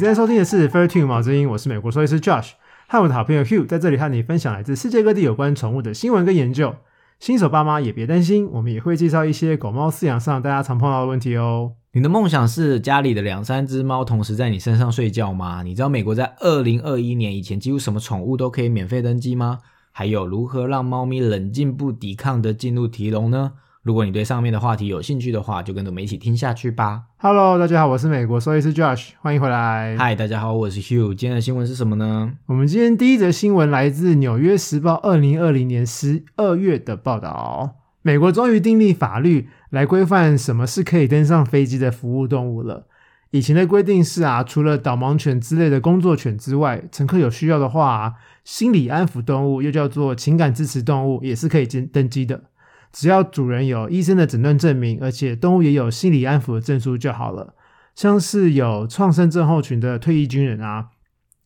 正在收听的是 Fair Tune 毛之音，我是美国兽医师 Josh，和我的好朋友 Hugh 在这里和你分享来自世界各地有关宠物的新闻跟研究。新手爸妈也别担心，我们也会介绍一些狗猫饲养上大家常碰到的问题哦。你的梦想是家里的两三只猫同时在你身上睡觉吗？你知道美国在二零二一年以前几乎什么宠物都可以免费登记吗？还有如何让猫咪冷静不抵抗的进入提笼呢？如果你对上面的话题有兴趣的话，就跟着我们一起听下去吧。Hello，大家好，我是美国兽医师 Josh，欢迎回来。嗨，大家好，我是 Hugh。今天的新闻是什么呢？我们今天第一则新闻来自《纽约时报》二零二零年十二月的报道。美国终于订立法律来规范什么是可以登上飞机的服务动物了。以前的规定是啊，除了导盲犬之类的工作犬之外，乘客有需要的话、啊，心理安抚动物又叫做情感支持动物，也是可以登登机的。只要主人有医生的诊断证明，而且动物也有心理安抚的证书就好了。像是有创伤症候群的退役军人啊，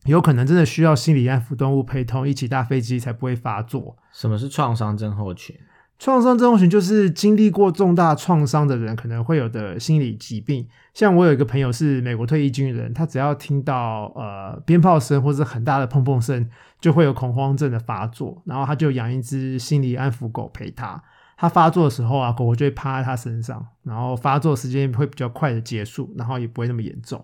有可能真的需要心理安抚动物陪同一起搭飞机才不会发作。什么是创伤症候群？创伤症候群就是经历过重大创伤的人可能会有的心理疾病。像我有一个朋友是美国退役军人，他只要听到呃鞭炮声或者很大的砰砰声，就会有恐慌症的发作，然后他就养一只心理安抚狗陪他。他发作的时候啊，狗狗就会趴在它身上，然后发作时间会比较快的结束，然后也不会那么严重。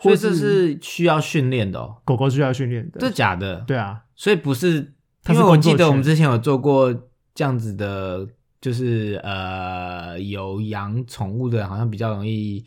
所以这是需要训练的哦，狗狗需要训练的，这假的？对啊，所以不是，它因为我记得我们之前有做过这样子的，就是呃有养宠物的，好像比较容易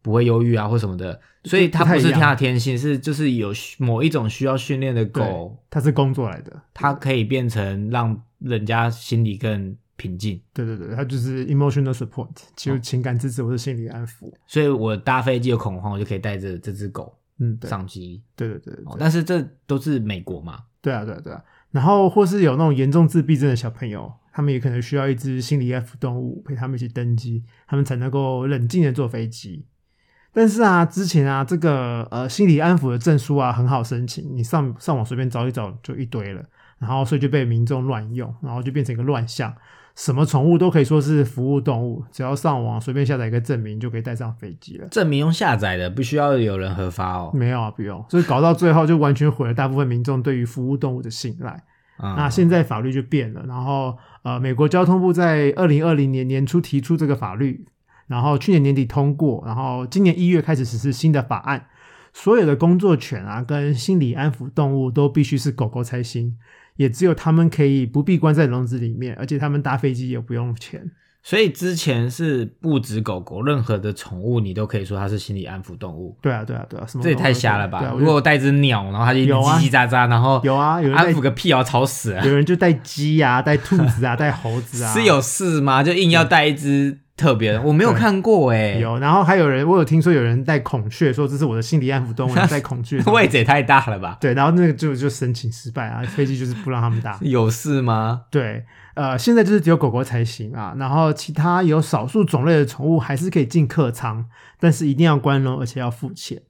不会忧郁啊或什么的，所以它不是它的天性，是就是有某一种需要训练的狗，它是工作来的，它可以变成让人家心里更平静。对对对，它就是 emotional support，就是情感支持或是心理安抚。所以我搭飞机有恐慌，我就可以带着这只狗嗯，对，上机。对对对对哦，但是这都是美国嘛，对啊对啊对啊。然后或是有那种严重自闭症的小朋友，他们也可能需要一只心理安抚动物陪他们一起登机，他们才能够冷静的坐飞机。但是啊，之前啊，这个呃心理安抚的证书啊很好申请，你上上网随便找一找就一堆了，然后所以就被民众乱用，然后就变成一个乱象。什么宠物都可以说是服务动物，只要上网随便下载一个证明就可以带上飞机了。证明用下载的，不需要有人核发哦。没有啊，不用，所以搞到最后就完全毁了大部分民众对于服务动物的信赖。嗯那现在法律就变了，然后呃，美国交通部在二零二零年年初提出这个法律，然后去年年底通过，然后今年一月开始实施新的法案，所有的工作犬啊跟心理安抚动物都必须是狗狗才行，也只有他们可以不必关在笼子里面，而且他们搭飞机也不用钱。所以之前是不止狗狗，任何的宠物你都可以说它是心理安抚动物，对啊，对啊，对啊，什么这也太瞎了吧！啊，如果我带只鸟，然后它就叽叽喳喳，然后有啊，有人安抚个屁啊，吵死了！有人就带鸡啊，带兔子啊，带猴子啊，是有事吗？就硬要带一只特别的，我没有看过哎，有，然后还有人，我有听说有人带孔雀，说这是我的心理安抚动物，带孔雀。位置也太大了吧？对，然后那个就就申请失败啊，飞机就是不让他们搭。有事吗？对，呃，现在就是只有狗狗才行啊，然后其他有少数种类的宠物还是可以进客舱，但是一定要关笼，而且要付钱。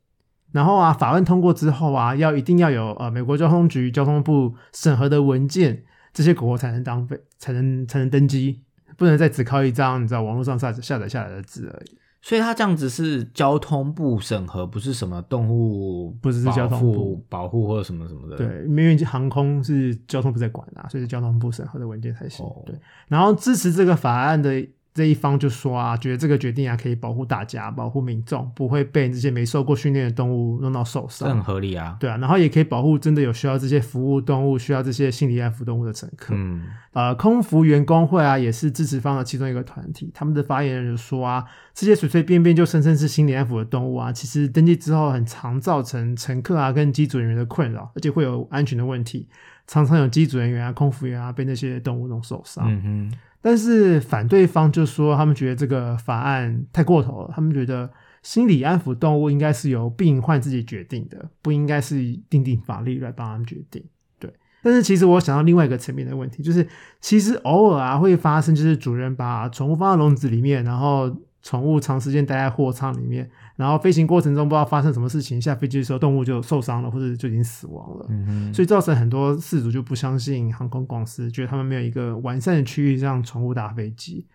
然后啊，法案通过之后啊，要一定要有呃美国交通局交通部审核的文件，这些狗狗才能当飞，才能才能登机，不能再只靠一张你知道网络上下下载下来的字而已。所以它这样子是交通部审核，不是什么动物不是是交通部保护或者什么什么的。对，因为航空是交通部在管啊，所以是交通部审核的文件才行。哦对，然后支持这个法案的这一方就说啊，觉得这个决定啊可以保护大家，保护民众，不会被这些没受过训练的动物弄到受这很伤。合理啊。对啊，然后也可以保护真的有需要这些服务动物、需要这些心理安抚动物的乘客。嗯，呃，空服员工会啊，也是支持方的其中一个团体。他们的发言人就说啊，这些随随便便就声称是心理安抚的动物啊，其实登记之后很常造成乘客啊跟机组人员的困扰，而且会有安全的问题，常常有机组人员啊、空服员啊被那些动物弄受伤。嗯哼，但是反对方就说，他们觉得这个法案太过头了，他们觉得心理安抚动物应该是由病患自己决定的，不应该是定定法律来帮他们决定。对，但是其实我想到另外一个层面的问题，就是其实偶尔啊会发生，就是主人把宠物放到笼子里面，然后宠物长时间待在货舱里面，然后飞行过程中不知道发生什么事情，下飞机的时候动物就受伤了，或者就已经死亡了。嗯哼，所以造成很多事主就不相信航空公司，觉得他们没有一个完善的区域让宠物搭飞机，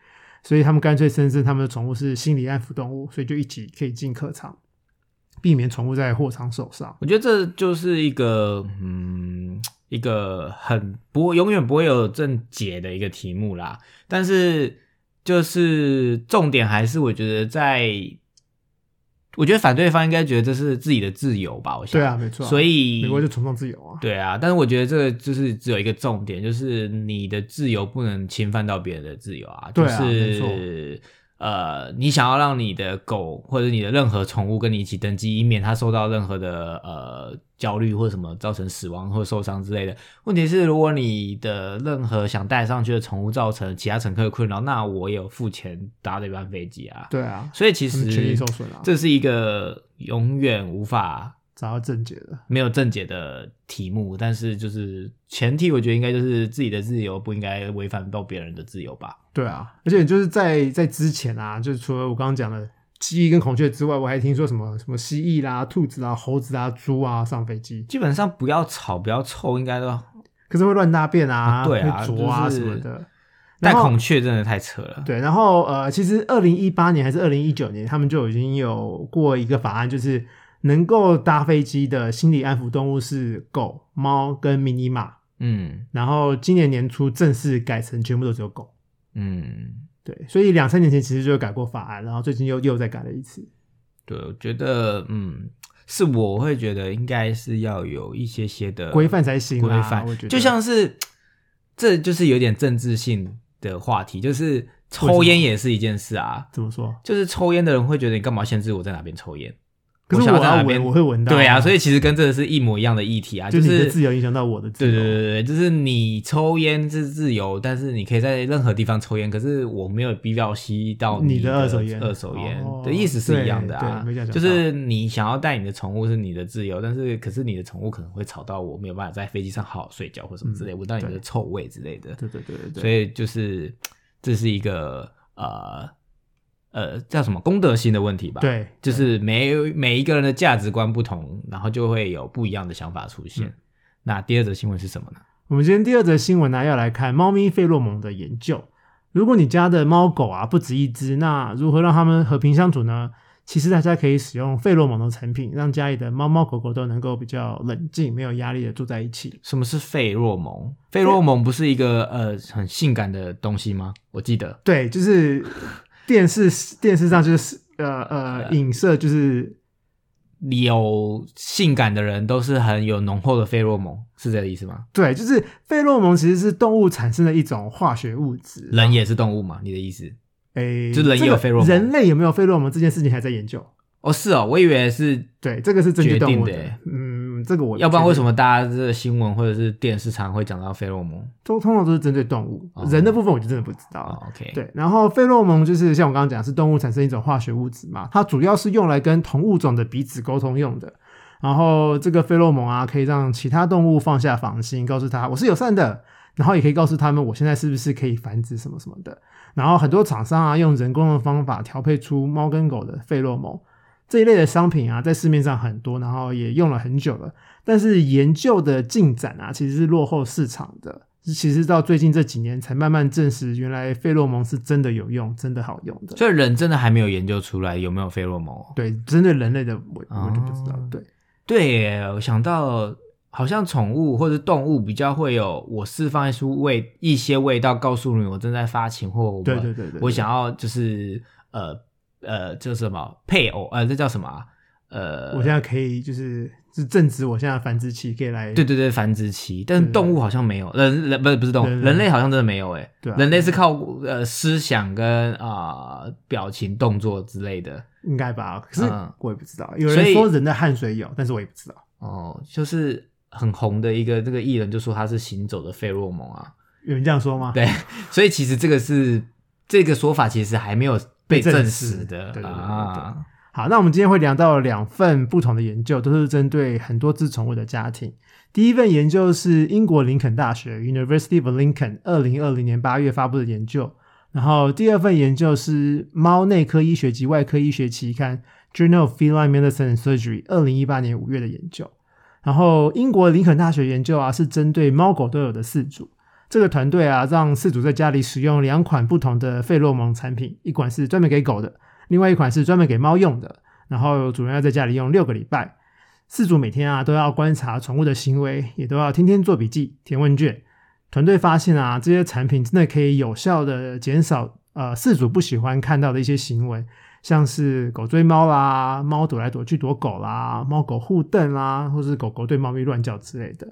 所以他们干脆声称他们的宠物是心理安抚动物，所以就一起可以进客舱。避免宠物在货场受伤。我觉得这就是一个嗯，一个很不会永远不会有正解的一个题目啦。但是就是重点还是我觉得在，我觉得反对方应该觉得这是自己的自由吧。我想对啊，没错啊。所以美国就崇尚自由啊。对啊，但是我觉得这个就是只有一个重点，就是你的自由不能侵犯到别人的自由啊。对啊就没是呃，你想要让你的狗或者你的任何宠物跟你一起登机，以免它受到任何的呃焦虑或什么造成死亡或受伤之类的。问题是，如果你的任何想带上去的宠物造成其他乘客的困扰，那我也有付钱搭这班飞机啊。对啊，所以其实这是一个永远无法找到正解的。没有正解的题目，但是就是前提，我觉得应该就是自己的自由不应该违反到别人的自由吧。对啊，而且就是在在之前啊，就是除了我刚刚讲的蜥蜴跟孔雀之外，我还听说什么什么蜥蜴啦、兔子啊、猴子啊、猪啊上飞机，基本上不要吵，不要臭，应该都可是会乱大便啊，啊对啊会啄啊就是什么的。但孔雀真的太扯了。对，然后呃，其实二零一八年还是二零一九年，他们就已经有过一个法案，就是能够搭飞机的心理安抚动物是狗、猫跟迷你马。嗯然后今年年初正式改成全部都只有狗。嗯，对，所以两三年前其实就改过法案，然后最近又又再改了一次。对，我觉得嗯，是我会觉得应该是要有一些些的规范才行啊规范我觉得就像是这就是有点政治性的话题，就是抽烟也是一件事啊。怎么说？就是抽烟的人会觉得你干嘛限制我在哪边抽烟？可是我要闻，边我会闻到、对啊，所以以其实跟这个是一模一样的议题啊，就就是自由影响到我的自由。对对对对，就是你抽烟是自由，但是你可以在任何地方抽烟，可是我没有必要吸到你的的二手烟。二手烟哦的意思是一样的啊就是你想要带你的宠物是你的自由，但是可是你的宠物可能会吵到我，没有办法在飞机上好好睡觉或什么之类，闻到你的对。臭味之类的。对对对对对，所以就是这是一个呃呃叫什么公德心的问题吧？。对，就是每每一个人的价值观不同，然后就会有不一样的想法出现。嗯那第二则新闻是什么呢？我们今天第二则新闻呢，要来看猫咪费洛蒙的研究。如果你家的猫狗啊不止一只，那如何让它们和平相处呢？其实大家可以使用费洛蒙的产品，让家里的猫猫狗狗都能够比较冷静、没有压力的住在一起。什么是费洛蒙？费洛蒙不是一个呃很性感的东西吗？我记得对，就是电视电视上就是呃呃影射就是有性感的人都是很有浓厚的费洛蒙，是这个意思吗？对，就是费洛蒙其实是动物产生的一种化学物质。人也是动物嘛？你的意思？诶，就人也有费洛蒙人类有没有费洛蒙这件事情还在研究。哦，是哦，我以为是，对，这个是根据动物决定的耶嗯，这个我要不然为什么么大家这个新闻或者是电视常会讲到费洛蒙？都通常都是针对动物，哦人的部分我就真的不知道了。哦，OK，，对，然后费洛蒙就是像我刚刚讲，是动物产生一种化学物质嘛，它主要是用来跟同物种的彼此沟通用的。然后这个费洛蒙啊，可以让其他动物放下防心，告诉他我是友善的，然后也可以告诉他们我现在是不是可以繁殖什么什么的。然后很多厂商啊，用人工的方法调配出猫跟狗的费洛蒙这一类的商品啊，在市面上很多，然后也用了很久了。但是研究的进展啊，其实是落后市场的。其实到最近这几年才慢慢证实，原来费洛蒙是真的有用，真的好用的。所以人真的还没有研究出来有没有费洛蒙哦。对，针对人类的我我就不知道。哦对，对耶，我想到好像宠物或者动物比较会有我释放出味一些味道，告诉你我正在发情，或我对对对对我想要就是呃呃，这什么配偶呃，这叫什么啊、呃，我现在可以就是是正值我现在繁殖期，可以来对对对，繁殖期，但是动物好像没有，人人不是不是动物，人人类好像真的没有诶，对啊人类是靠呃思想跟啊、表情动作之类的应该吧？可是嗯我也不知道，有人说人的汗水有，但是我也不知道。哦，就是很红的一个这个艺人就说他是行走的费洛蒙啊，有人这样说吗？对，所以其实这个是这个说法其实还没有被被证证实实的对对对对啊，好，那我们今天会聊到两份不同的研究，都是针对很多只宠物的家庭。第一份研究是英国林肯大学 （University of Lincoln） 二零二零年八月发布的研究，然后第二份研究是猫内科医学及外科医学期刊 （Journal of Feline Medicine and Surgery） 二零一八年五月的研究。然后英国林肯大学研究啊，是针对猫狗都有的饲主。这个团队啊，让饲主在家里使用两款不同的费洛蒙产品，一款是专门给狗的，另外一款是专门给猫用的。然后主人要在家里用六个礼拜。饲主每天啊都要观察宠物的行为，也都要天天做笔记、填问卷。团队发现啊，这些产品真的可以有效的减少呃饲主不喜欢看到的一些行为，像是狗追猫啦、猫躲来躲去躲狗啦、猫狗互瞪啦，或是狗狗对猫咪乱叫之类的。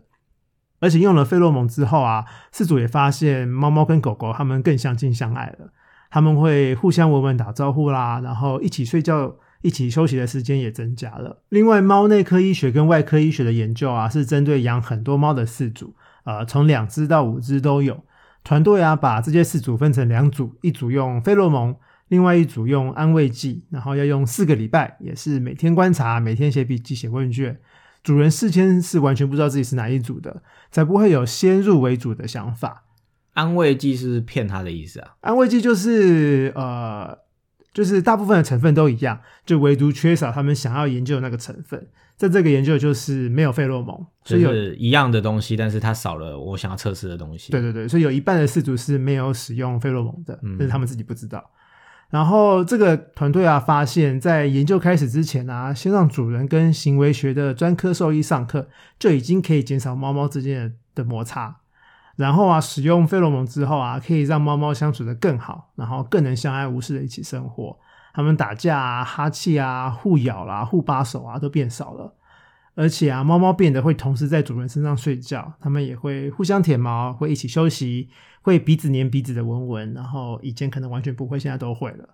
而且用了费洛蒙之后啊，饲主也发现猫猫跟狗狗它们更相亲相爱了，他们会互相闻闻打招呼啦，然后一起睡觉。一起休息的时间也增加了。另外，猫内科医学跟外科医学的研究啊，是针对养很多猫的饲主，呃，从两只到五只都有。团队啊，把这些饲主分成两组，一组用费洛蒙，另外一组用安慰剂，然后要用四个礼拜，也是每天观察，每天写笔记、写问卷。主人事先是完全不知道自己是哪一组的，才不会有先入为主的想法。安慰剂是骗他的意思啊？安慰剂就是呃。就是大部分的成分都一样，就唯独缺少他们想要研究的那个成分。在这个研究就是没有费洛蒙，所以有一样的东西，但是它少了我想要测试的东西。对对对，所以有一半的饲主是没有使用费洛蒙的，但是他们自己不知道。然后这个团队啊，发现，在研究开始之前啊，先让主人跟行为学的专科兽医上课，就已经可以减少猫猫之间的摩擦。然后啊，使用费洛蒙之后啊，可以让猫猫相处的更好，然后更能相安无事的一起生活。它们打架啊、哈气啊、互咬啦、互扒手啊，都变少了。而且啊，猫猫变得会同时在主人身上睡觉，它们也会互相舔毛，会一起休息，会鼻子粘鼻子的闻闻。然后以前可能完全不会，现在都会了。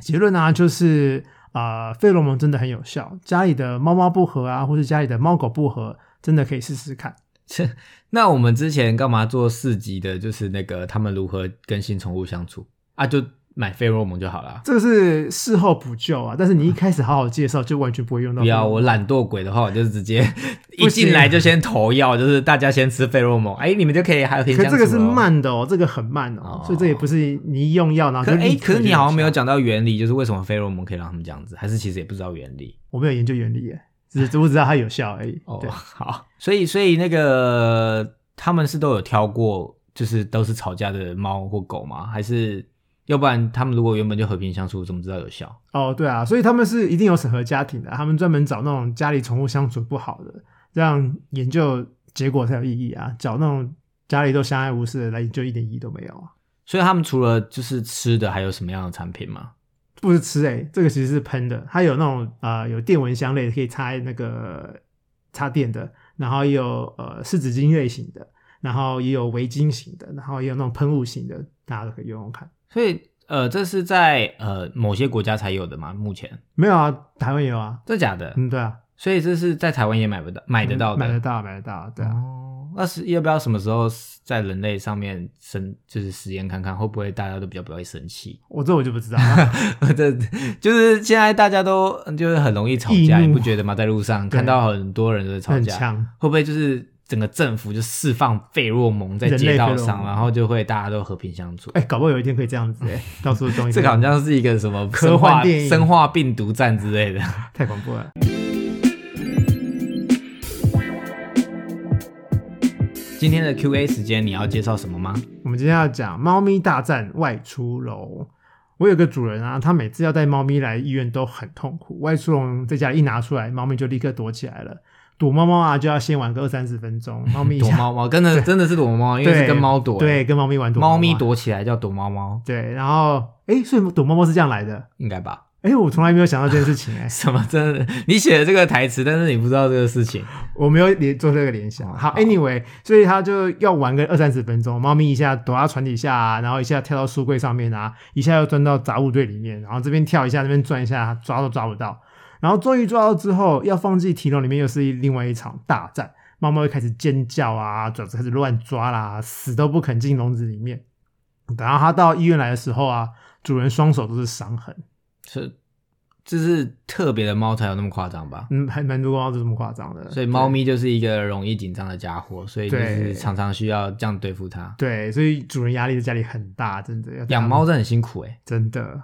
结论呢，就是啊，费洛蒙真的很有效。家里的猫猫不合啊，或是家里的猫狗不合，真的可以试试看。切 那我们之前干嘛做四集的？就是那个他们如何跟新宠物相处啊？就买费洛蒙就好了。这个是事后补救啊，但是你一开始好好介绍，就完全不会用到。不要我懒惰鬼的话，我就直接 一进来就先投药，就是大家先吃费洛蒙，哎，你们就可以还有可这个是慢的哦，这个很慢哦，所以这也不是你一用药然后哎，可是你好像没有讲到原理，就是为什么费洛蒙可以让他们这样子，还是其实也不知道原理？我没有研究原理耶。只知不知道它有效而已。哦，好，所以所以那个他们是都有挑过，就是都是吵架的猫或狗吗？还是要不然他们如果原本就和平相处，怎么知道有效？哦，对啊，所以他们是一定有审核家庭的，他们专门找那种家里宠物相处不好的，这样研究结果才有意义啊。找那种家里都相安无事的来研究，一点意义都没有啊。所以他们除了就是吃的，还有什么样的产品吗？不是吃诶，这个其实是喷的，它有那种呃有电蚊香类可以插那个插电的，然后也有呃湿纸巾类型的，然后也有围巾型的，然后也有那种喷雾型的，大家都可以用用看。所以呃这是在呃某些国家才有的吗？目前没有啊，台湾也有啊，真的假的？嗯，对啊，所以这是在台湾也买不到，买得到的，买得到，买得到，对啊。那是要不要什么时候在人类上面生就是实验看看会不会大家都比较不会生气？我这我就不知道，这就是现在大家都就是很容易吵架，你不觉得吗？在路上看到很多人都在吵架，会不会就是整个政府就释放费洛蒙在街道上，然后就会大家都和平相处？哎，搞不好有一天可以这样子哎，到处东西，这个好像是一个什么科幻电影、生化病毒战之类的，太恐怖了。今天的 Q A 时间，你要介绍什么吗？我们今天要讲猫咪大战外出笼。我有个主人啊，他每次要带猫咪来医院都很痛苦。外出笼在家一拿出来，猫咪就立刻躲起来了。躲猫猫啊，就要先玩个二三十分钟。猫咪躲猫猫，真的真的是躲猫猫，因为是跟猫躲。对，跟猫咪玩躲。猫咪躲起来叫躲猫猫。对，然后哎，所以躲猫猫是这样来的，应该吧？哎，我从来没有想到这件事情哎，什么真的？你写的这个台词，但是你不知道这个事情，我没有联做这个联想。好，Anyway，所以他就要玩个二三十分钟。猫咪一下躲到床底下，然后一下跳到书柜上面啊，一下又钻到杂物堆里面，然后这边跳一下，那边转一下，抓都抓不到。然后终于抓到之后，要放进提笼里面，又是另外一场大战。猫猫又开始尖叫啊，爪子开始乱抓啦，死都不肯进笼子里面。等到它到医院来的时候啊，主人双手都是伤痕。是，这是特别的猫才有那么夸张吧？嗯，还蛮多猫都这么夸张的。所以猫咪就是一个容易紧张的家伙，所以就是常常需要这样对付它。对，所以主人压力在家里很大，真的。养猫真的很辛苦哎，真的。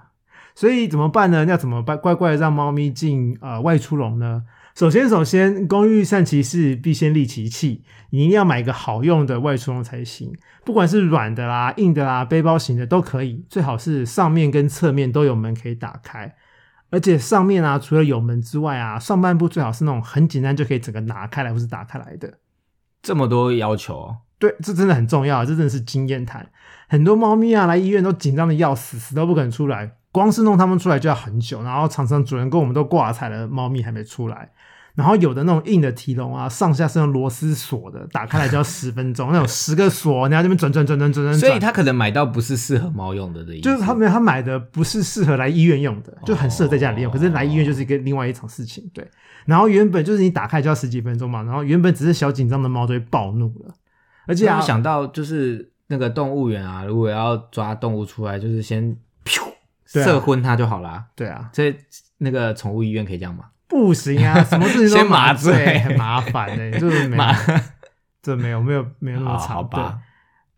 所以怎么办呢？要怎么办？乖乖的让猫咪进呃外出笼呢？首先，首先，工欲善其事，必先利其器。你一定要买一个好用的外出笼才行，不管是软的啦、硬的啦、背包型的都可以，最好是上面跟侧面都有门可以打开。而且上面啊，除了有门之外啊，上半部最好是那种很简单就可以整个拿开来或是打开来的。这么多要求哦，对，这真的很重要，这真的是经验谈。很多猫咪啊来医院都紧张的要死，死都不肯出来，光是弄它们出来就要很久。然后常常主人跟我们都挂彩了，猫咪还没出来。然后有的那种硬的提笼啊，上下是用螺丝锁的，打开来就要 十分钟。那种十个锁，你要这边转转转转转转。所以他可能买到不是适合猫用的的意思。就是他们他买的不是适合来医院用的，就很适合在家里用。可是来医院就是一个另外一场事情，对。然后原本就是你打开就要十几分钟嘛，然后原本只是小紧张的猫都会暴怒了，而且我想到就是那个动物园啊，如果要抓动物出来，就是先射昏它就好啦。对啊，这那个宠物医院可以这样吗？不行啊，什么事情都麻醉，很麻烦的，就是没，这没有没有没有那么长，好吧？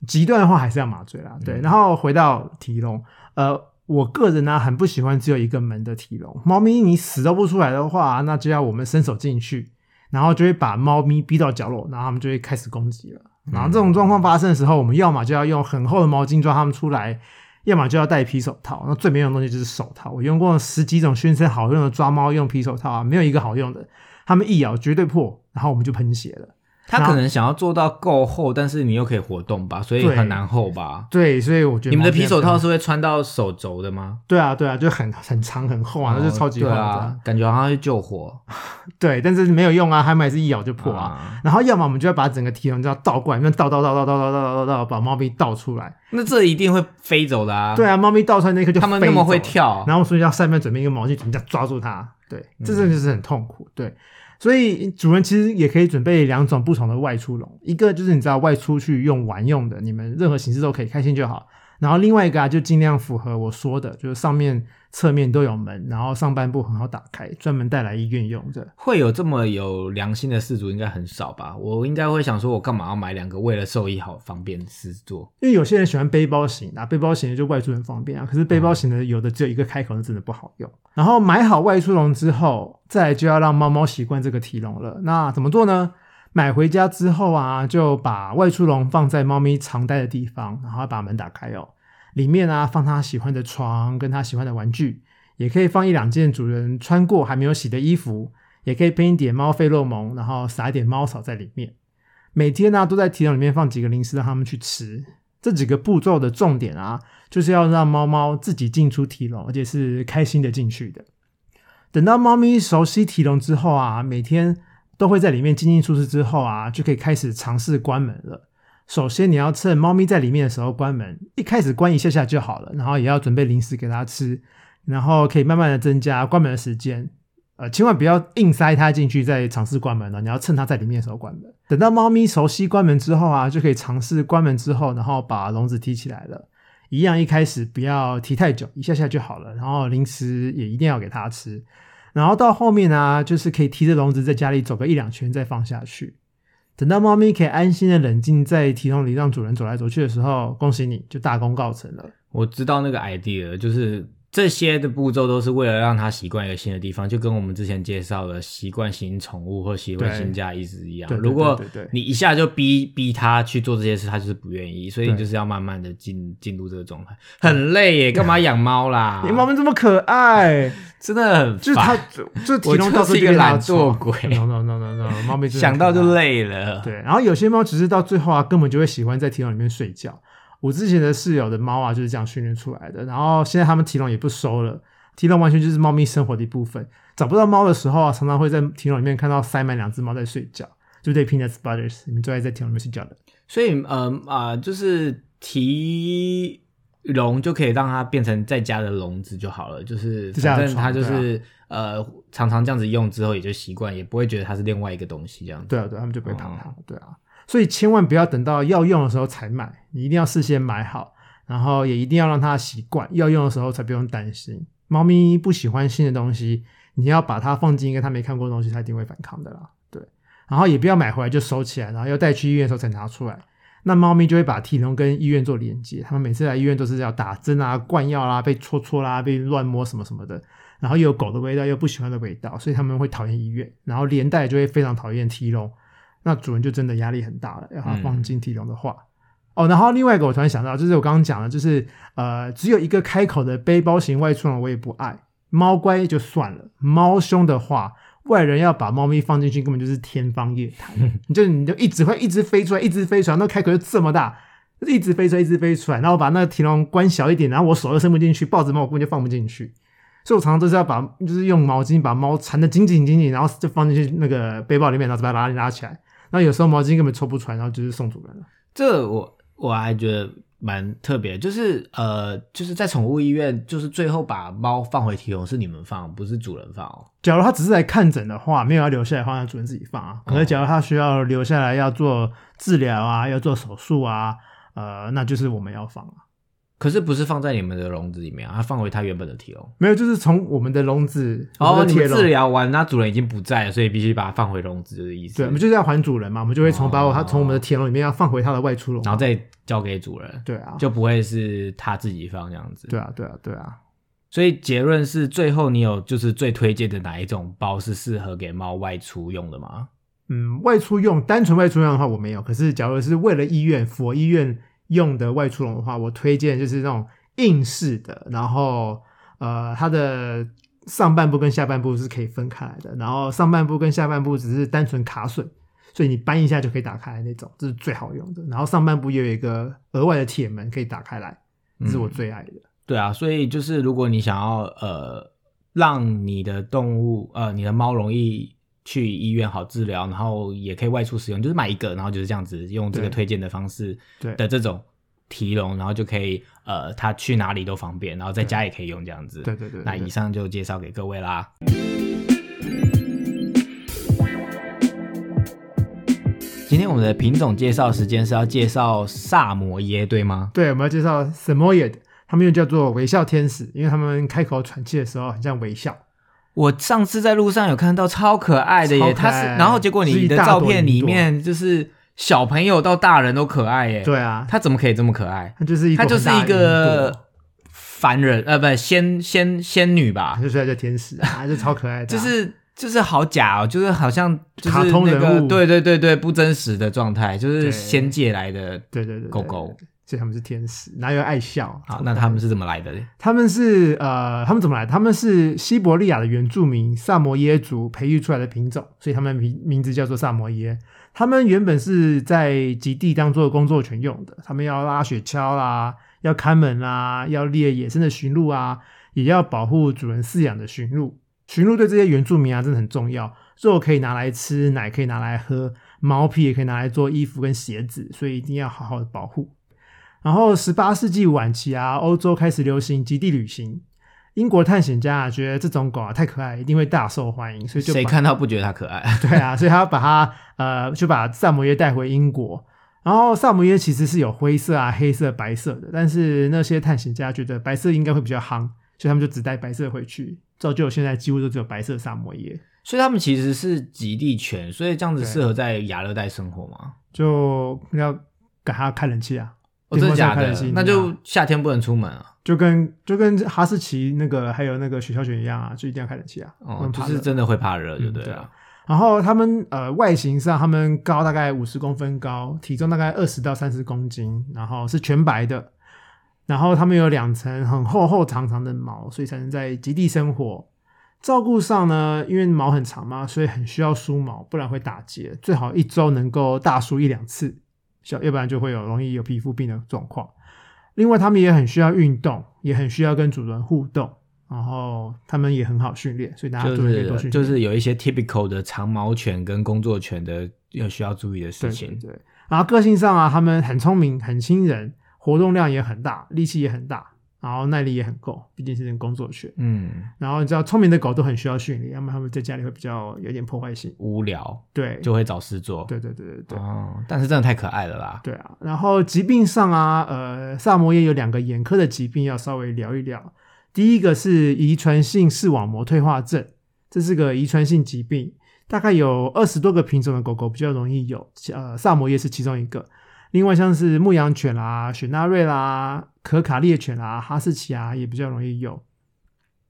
极端的话还是要麻醉啦，对。然后回到提笼，呃，我个人呢很不喜欢只有一个门的提笼。猫咪你死都不出来的话，那就要我们伸手进去，然后就会把猫咪逼到角落，然后它们就会开始攻击了。然后这种状况发生的时候，我们要么就要用很厚的毛巾抓它们出来。要么就要戴皮手套，那最没用的东西就是手套。我用过十几种宣称好用的抓猫用皮手套啊，没有一个好用的，它们一咬绝对破，然后我们就喷血了。他可能想要做到够厚，但是你又可以活动吧，所以很难厚吧？对，所以我觉得你们的皮手套是会穿到手肘的吗？对啊，对啊，就很很长很厚啊，那就超级厚的，感觉好像是救火。对，但是没有用啊，他们还是一咬就破啊。然后要么我们就要把整个提笼就要倒过来，那倒倒倒倒倒倒倒倒倒，把猫咪倒出来。那这一定会飞走的啊！对啊，猫咪倒出来那一刻就他们那么会跳，然后所以要上面准备一个毛巾，人家抓住它。对，这真的就是很痛苦。对。所以主人其实也可以准备两种不同的外出笼，一个就是你知道外出去用玩用的，你们任何形式都可以开心就好。然后另外一个啊，就尽量符合我说的，就是上面。侧面都有门，然后上半部很好打开，专门带来医院用的。会有这么有良心的事主应该很少吧？我应该会想说，我干嘛要买两个？为了兽医好方便试做。因为有些人喜欢背包型啊，背包型的就外出很方便啊。可是背包型的有的只有一个开口，那真的不好用。然后买好外出笼之后，再就要让猫猫习惯这个提笼了。那怎么做呢？买回家之后啊，就把外出笼放在猫咪常待的地方，然后把门打开哦。里面啊，放它喜欢的床，跟它喜欢的玩具，也可以放一两件主人穿过还没有洗的衣服，也可以喷一点猫费洛蒙，然后撒一点猫草在里面。每天呢，都在提笼里面放几个零食让他们去吃。这几个步骤的重点啊，就是要让猫猫自己进出提笼，而且是开心的进去的。等到猫咪熟悉提笼之后啊，每天都会在里面进进出出之后啊，就可以开始尝试关门了。首先，你要趁猫咪在里面的时候关门，一开始关一下下就好了。然后也要准备零食给它吃，然后可以慢慢的增加关门的时间。呃，千万不要硬塞它进去再尝试关门了。你要趁它在里面的时候关门。等到猫咪熟悉关门之后啊，就可以尝试关门之后，然后把笼子提起来了。一样，一开始不要提太久，一下下就好了。然后零食也一定要给它吃。然后到后面呢，就是可以提着笼子在家里走个一两圈再放下去。等到猫咪可以安心的冷静在提笼里让主人走来走去的时候，恭喜你就大功告成了。我知道那个 idea 就是。这些的步骤都是为了让它习惯一个新的地方，就跟我们之前介绍的习惯新宠物或习惯新家意思一样。如果你一下就逼逼它去做这些事，它就是不愿意。所以你就是要慢慢的进进入这个状态，很累耶！干嘛养猫啦？你猫咪这么可爱，真的很就是它就体重到是一个懒惰鬼。no no no no no，猫咪想到就累了。对，然后有些猫只是到最后啊，根本就会喜欢在提笼里面睡觉。我之前的室友的猫啊，就是这样训练出来的。然后现在他们提笼也不收了，提笼完全就是猫咪生活的一部分。找不到猫的时候啊，常常会在提笼里面看到塞满两只猫在睡觉，就对 Peanuts Brothers，你们最爱在提笼里面睡觉的。所以，呃啊，就是提笼就可以让它变成在家的笼子就好了。就是反正它就是呃，常常这样子用之后也就习惯，也不会觉得它是另外一个东西这样子。对啊，对，他们就不会怕它。对啊。所以千万不要等到要用的时候才买，你一定要事先买好，然后也一定要让它习惯，要用的时候才不用担心。猫咪不喜欢新的东西，你要把它放进一个它没看过的东西，它一定会反抗的啦。对，然后也不要买回来就收起来，然后要带去医院的时候才拿出来，那猫咪就会把体笼跟医院做连接。他们每次来医院都是要打针啊、灌药啦、被戳戳啦、被乱摸什么什么的，然后又有狗的味道，又不喜欢的味道，所以他们会讨厌医院，然后连带就会非常讨厌体笼。那主人就真的压力很大了，要他放进体笼的话，哦，然后另外一个我突然想到，就是我刚刚讲的，就是呃，只有一个开口的背包型外出笼我也不爱，猫乖就算了，猫凶的话，外人要把猫咪放进去，根本就是天方夜谭。你就你就一直会一直飞出来，一直飞出来，那开口就这么大，一直飞出来，一直飞出来。然后把那个提笼关小一点，然后我手又伸不进去，抱着猫我根本就放不进去。所以我常常都是要把，就是用毛巾把猫缠得紧紧紧紧，然后就放进去那个背包里面，然后把它拉拉起来。然后有时候毛巾根本抽不出来，然后就是送主人了。这我我还觉得蛮特别，就是呃，就是在宠物医院，就是最后把猫放回提笼是你们放，不是主人放哦。假如它只是来看诊的话，没有要留下来的话，让主人自己放啊。可是假如它需要留下来要做治疗啊，要做手术啊，呃，那就是我们要放啊。可是不是放在你们的笼子里面啊，它放回它原本的铁笼。没有，就是从我们的笼子，哦，我们的铁笼你们治疗完，那主人已经不在了，所以必须把它放回笼子，就是意思。对，我们就是要还主人嘛，我们就会从把我它哦从我们的铁笼里面要放回它的外出笼，然后再交给主人，对啊，就不会是它自己放这样子。对啊，对啊，对啊。所以结论是，最后你有就是最推荐的哪一种包是适合给猫外出用的吗？嗯，外出用单纯外出用的话我没有，可是假如是为了医院、佛医院用的外出笼的话，我推荐就是那种硬式的，然后呃，它的上半部跟下半部是可以分开来的，然后上半部跟下半部只是单纯卡榫，所以你扳一下就可以打开那种，这是最好用的。然后上半部也有一个额外的铁门可以打开来，这是我最爱的。对啊，所以就是如果你想要呃让你的动物呃你的猫容易去医院好治疗，然后也可以外出使用，就是买一个，然后就是这样子用这个推荐的方式对的这种提笼，然后就可以呃他去哪里都方便，然后在家也可以用这样子。对对对那以上就介绍给各位啦。今天我们的品种介绍时间是要介绍萨摩耶，对吗？对，我们要介绍 Samoyed，他们又叫做微笑天使，因为他们开口喘气的时候很像微笑。我上次在路上有看到超可爱的耶，超可爱。它是，然后结果你的照片里面就是小朋友到大人都可爱耶，对啊，它怎么可以这么可爱？它就是一它就是一个凡人，呃，不，仙仙仙女吧，就是它叫天使啊，就超可爱的啊、就是就是好假哦，就是好像就是卡通那个人物对对对对，不真实的状态，就是仙界来的。对对对对狗狗所以他们是天使，哪有爱笑？好，那他们是怎么来的？他们是呃，他们怎么来的？他们是西伯利亚的原住民萨摩耶族培育出来的品种，所以他们名名字叫做萨摩耶。他们原本是在极地当做工作犬用的，他们要拉雪橇啦，要看门啦，要猎野生的驯鹿啊，也要保护主人饲养的驯鹿。驯鹿对这些原住民啊真的很重要，肉可以拿来吃，奶可以拿来喝，毛皮也可以拿来做衣服跟鞋子，所以一定要好好的保护。然后，十八世纪晚期啊，欧洲开始流行极地旅行。英国探险家啊，觉得这种狗啊太可爱，一定会大受欢迎，所以就谁看到不觉得它可爱？对啊，所以他把它呃，就把萨摩耶带回英国。然后萨摩耶其实是有灰色啊、黑色、白色的，但是那些探险家觉得白色应该会比较夯，所以他们就只带白色回去，造就现在几乎都只有白色萨摩耶。所以他们其实是极地犬，所以这样子适合在亚热带生活吗？就要给它开冷气啊，哦，真的假的？那就夏天不能出门啊。就跟就跟哈士奇那个还有那个雪橇犬一样啊，就一定要开冷气啊，哦就是真的会怕热，就对了嗯对啊。然后他们呃外形上，他们高大概五十公分高，体重大概二十到三十公斤，然后是全白的，然后他们有两层很厚厚长长的毛，所以才能在极地生活。照顾上呢，因为毛很长嘛，所以很需要梳毛，不然会打结。最好一周能够大梳一两次，小要不然就会有容易有皮肤病的状况。另外，他们也很需要运动，也很需要跟主人互动，然后他们也很好训练，所以大家就主人可以多训练。是就是有一些 typical 的长毛犬跟工作犬的要需要注意的事对情。对对。然后个性上啊，他们很聪明、很亲人，活动量也很大，力气也很大，然后耐力也很够，毕竟是工作犬。嗯，然后你知道，聪明的狗都很需要训练，要么它们在家里会比较有点破坏性。无聊对，就会找事做。对对对对对。哦，但是真的太可爱了啦。对啊，然后疾病上啊，呃，萨摩耶有两个眼科的疾病要稍微聊一聊。第一个是遗传性视网膜退化症，这是个遗传性疾病，大概有二十多个品种的狗狗比较容易有，呃，萨摩耶是其中一个。另外像是牧羊犬啦、雪纳瑞啦、可卡猎犬啦、哈士奇啊，也比较容易有。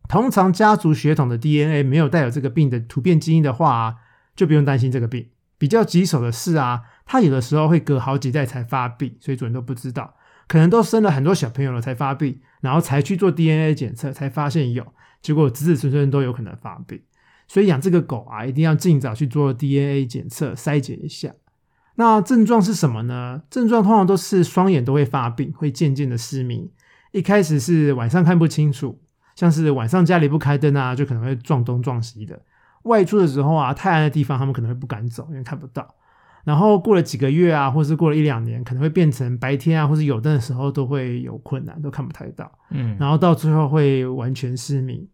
通常家族血统的 DNA 没有带有这个病的突变基因的话、就不用担心这个病。比较棘手的是啊，它有的时候会隔好几代才发病，所以主人都不知道。可能都生了很多小朋友了才发病，然后才去做 DNA 检测才发现有，结果子子孙孙都有可能发病。所以养这个狗啊，一定要尽早去做 DNA 检测筛检一下。那症状是什么呢？症状通常都是双眼都会发病，会渐渐的失明。一开始是晚上看不清楚，像是晚上家里不开灯啊，就可能会撞东撞西的。外出的时候啊，太暗的地方他们可能会不敢走，因为看不到。然后过了几个月啊，或是过了一两年，可能会变成白天啊，或是有灯的时候都会有困难，都看不太到。嗯，然后到最后会完全失明。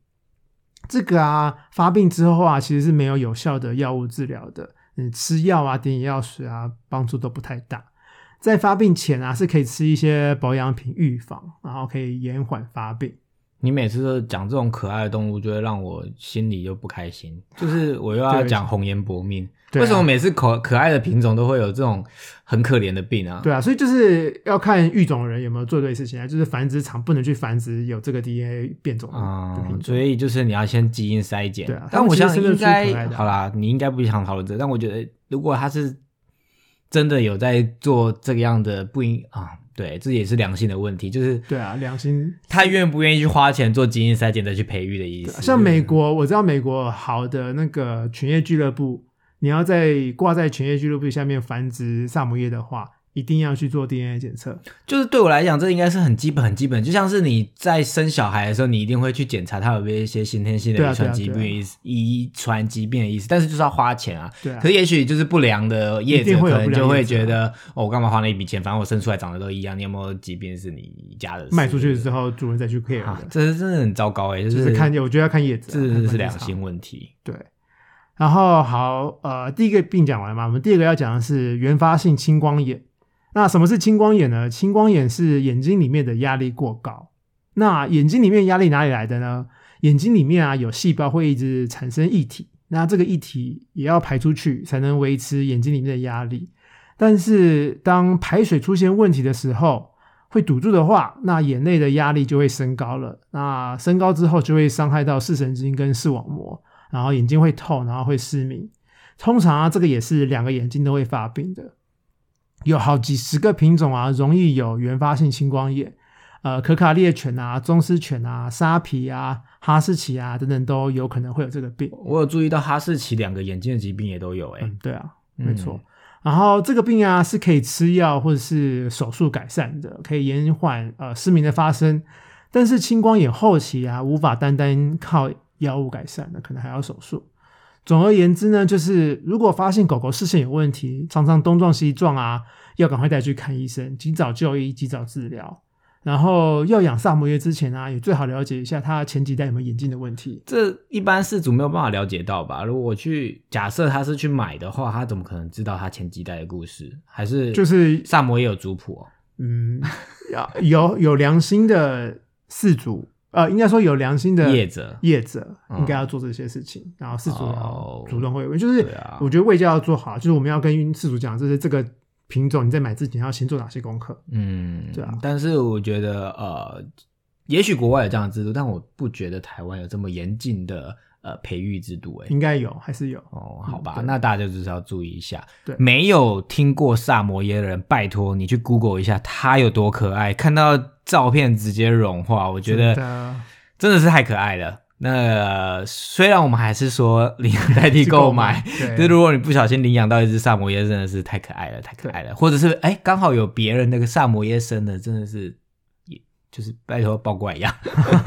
这个啊，发病之后啊，其实是没有有效的药物治疗的。嗯，吃药啊，点眼药水啊，帮助都不太大。在发病前啊，是可以吃一些保养品预防，然后可以延缓发病。你每次都讲这种可爱的动物，就会让我心里又不开心。就是我又要讲红颜薄命，对啊为什么每次可可爱的品种都会有这种很可怜的病啊？对啊，所以就是要看育种人有没有做对事情啊，就是繁殖场不能去繁殖有这个 DNA 变种的的品嗯，所以就是你要先基因筛检。对啊但我相信应该好啦，你应该不想讨论这个，但我觉得如果他是真的有在做这个样的，不应啊，对，这也是良心的问题，就是对啊，良心他愿不愿意去花钱做基因筛检再去培育的意思。像美国，我知道美国好的那个犬业俱乐部，你要在挂在犬业俱乐部下面繁殖萨摩耶的话，一定要去做 DNA 检测。就是对我来讲，这应该是很基本、很基本，就像是你在生小孩的时候，你一定会去检查他有没有一些先天性的遗传疾病遗传疾病的意思，但是就是要花钱啊。对啊可，是也许就是不良的业者一定会有不良可能就会觉得，哦，我干嘛花那一笔钱？反正我生出来长得都一样，你有没有疾病是你家的事卖出去之后，主人再去 care 啊，，这是真的很糟糕哎、就就是看，我觉得要看叶子啊，这看繁殖是良场心问题。对，然后好，呃，第一个病讲完嘛，我们第二个要讲的是原发性青光眼。那什么是青光眼呢？青光眼是眼睛里面的压力过高。那眼睛里面压力哪里来的呢？眼睛里面啊有细胞会一直产生液体，那这个液体也要排出去才能维持眼睛里面的压力。但是当排水出现问题的时候，会堵住的话，那眼内的压力就会升高了。那升高之后就会伤害到视神经跟视网膜，然后眼睛会痛，然后会失明。通常啊，这个也是两个眼睛都会发病的。有好几十个品种啊，容易有原发性青光眼。呃，可卡猎犬啊、宗斯犬啊、沙皮啊、哈士奇啊等等都有可能会有这个病。我有注意到哈士奇两个眼睛的疾病也都有哎、嗯，对啊，嗯没错。然后这个病啊是可以吃药或者是手术改善的，可以延缓呃失明的发生。但是青光眼后期啊，无法单单靠药物改善的，可能还要手术。总而言之呢，就是如果发现狗狗视线有问题，常常东撞西撞啊，要赶快带去看医生，及早就医，及早治疗。然后要养萨摩耶之前啊，也最好了解一下它前几代有没有眼镜的问题。这一般饲主没有办法了解到吧？如果我去假设他是去买的话，他怎么可能知道他前几代的故事？还是就是萨摩耶有族谱哦？嗯，要有有良心的饲主，呃，应该说有良心的业者业者嗯应该要做这些事情，然后事主主动会问，就是我觉得卫教要做好，就是我们要跟事主讲，就是这个品种你在买之前要先做哪些功课。嗯，对啊但是我觉得呃，也许国外有这样的制度，但我不觉得台湾有这么严谨的呃培育制度、欸。应该有，还是有。哦，好吧，嗯那大家就是要注意一下。对没有听过萨摩耶的人，拜托你去 Google 一下，它有多可爱，看到照片直接融化，我觉得真的是太可爱了。那虽然我们还是说领养代替购买，对 就如果你不小心领养到一只萨摩耶，真的是太可爱了，太可爱了。或者是哎，刚好有别人那个萨摩耶生的，真的是，也就是拜托抱过来养，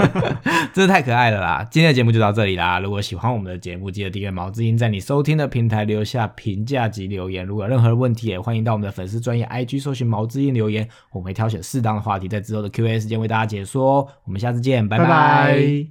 真的太可爱了啦！今天的节目就到这里啦。如果喜欢我们的节目，记得订阅毛志英，在你收听的平台留下评价及留言。如果有任何问题，也欢迎到我们的粉丝专业 IG 搜寻毛志英留言，我们会挑选适当的话题，在之后的 Q&A 时间为大家解说。我们下次见，拜拜